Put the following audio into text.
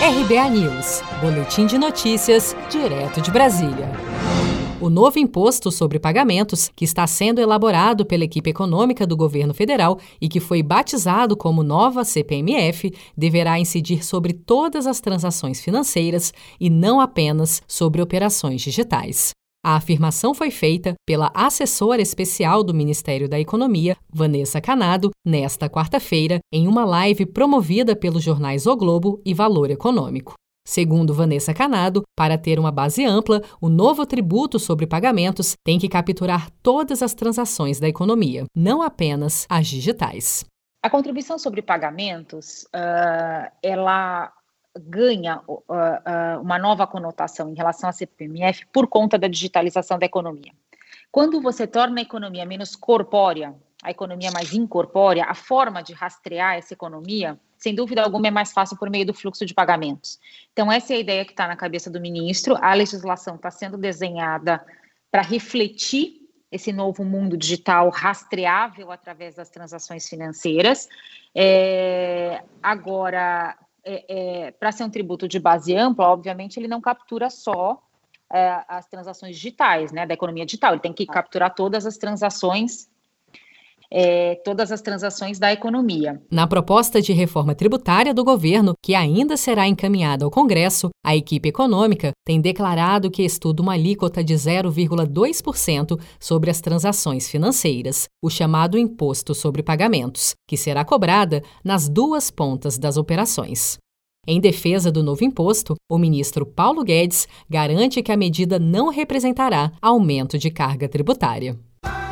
RBA News, Boletim de Notícias, direto de Brasília. O novo imposto sobre pagamentos, que está sendo elaborado pela equipe econômica do governo federal e que foi batizado como nova CPMF, deverá incidir sobre todas as transações financeiras e não apenas sobre operações digitais. A afirmação foi feita pela assessora especial do Ministério da Economia, Vanessa Canado, nesta quarta-feira, em uma live promovida pelos jornais O Globo e Valor Econômico. Segundo Vanessa Canado, para ter uma base ampla, o novo tributo sobre pagamentos tem que capturar todas as transações da economia, não apenas as digitais. A contribuição sobre pagamentos, uh, ela ganha uh, uh, uma nova conotação em relação à CPMF por conta da digitalização da economia. Quando você torna a economia menos corpórea, a economia mais incorpórea, a forma de rastrear essa economia, sem dúvida alguma, é mais fácil por meio do fluxo de pagamentos. Então, essa é a ideia que está na cabeça do ministro. A legislação está sendo desenhada para refletir esse novo mundo digital rastreável através das transações financeiras. É, agora, é, é, para ser um tributo de base ampla, obviamente, ele não captura só é, as transações digitais, né, da economia digital. Ele tem que capturar todas as transações é, todas as transações da economia. Na proposta de reforma tributária do governo, que ainda será encaminhada ao Congresso, a equipe econômica tem declarado que estuda uma alíquota de 0,2% sobre as transações financeiras, o chamado Imposto sobre Pagamentos, que será cobrada nas duas pontas das operações. Em defesa do novo imposto, o ministro Paulo Guedes garante que a medida não representará aumento de carga tributária.